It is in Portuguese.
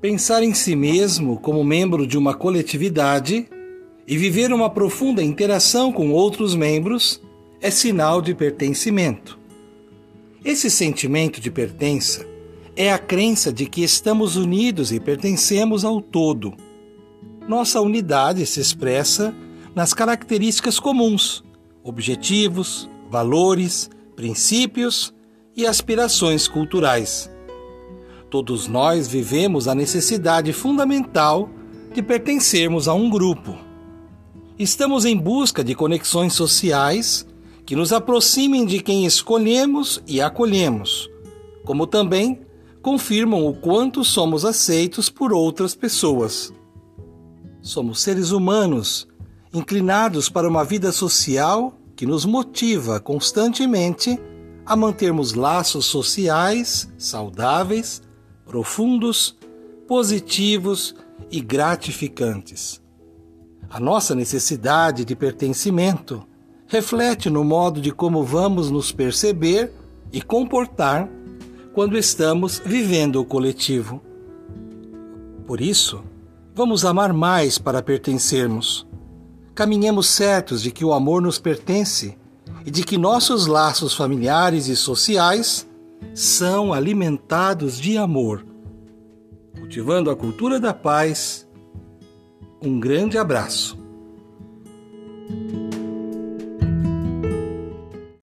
Pensar em si mesmo como membro de uma coletividade e viver uma profunda interação com outros membros é sinal de pertencimento. Esse sentimento de pertença é a crença de que estamos unidos e pertencemos ao todo. Nossa unidade se expressa nas características comuns, objetivos, valores, princípios e aspirações culturais. Todos nós vivemos a necessidade fundamental de pertencermos a um grupo. Estamos em busca de conexões sociais que nos aproximem de quem escolhemos e acolhemos, como também confirmam o quanto somos aceitos por outras pessoas. Somos seres humanos inclinados para uma vida social que nos motiva constantemente a mantermos laços sociais saudáveis profundos, positivos e gratificantes. A nossa necessidade de pertencimento reflete no modo de como vamos nos perceber e comportar quando estamos vivendo o coletivo. Por isso, vamos amar mais para pertencermos. Caminhemos certos de que o amor nos pertence e de que nossos laços familiares e sociais são alimentados de amor. Cultivando a cultura da paz, um grande abraço.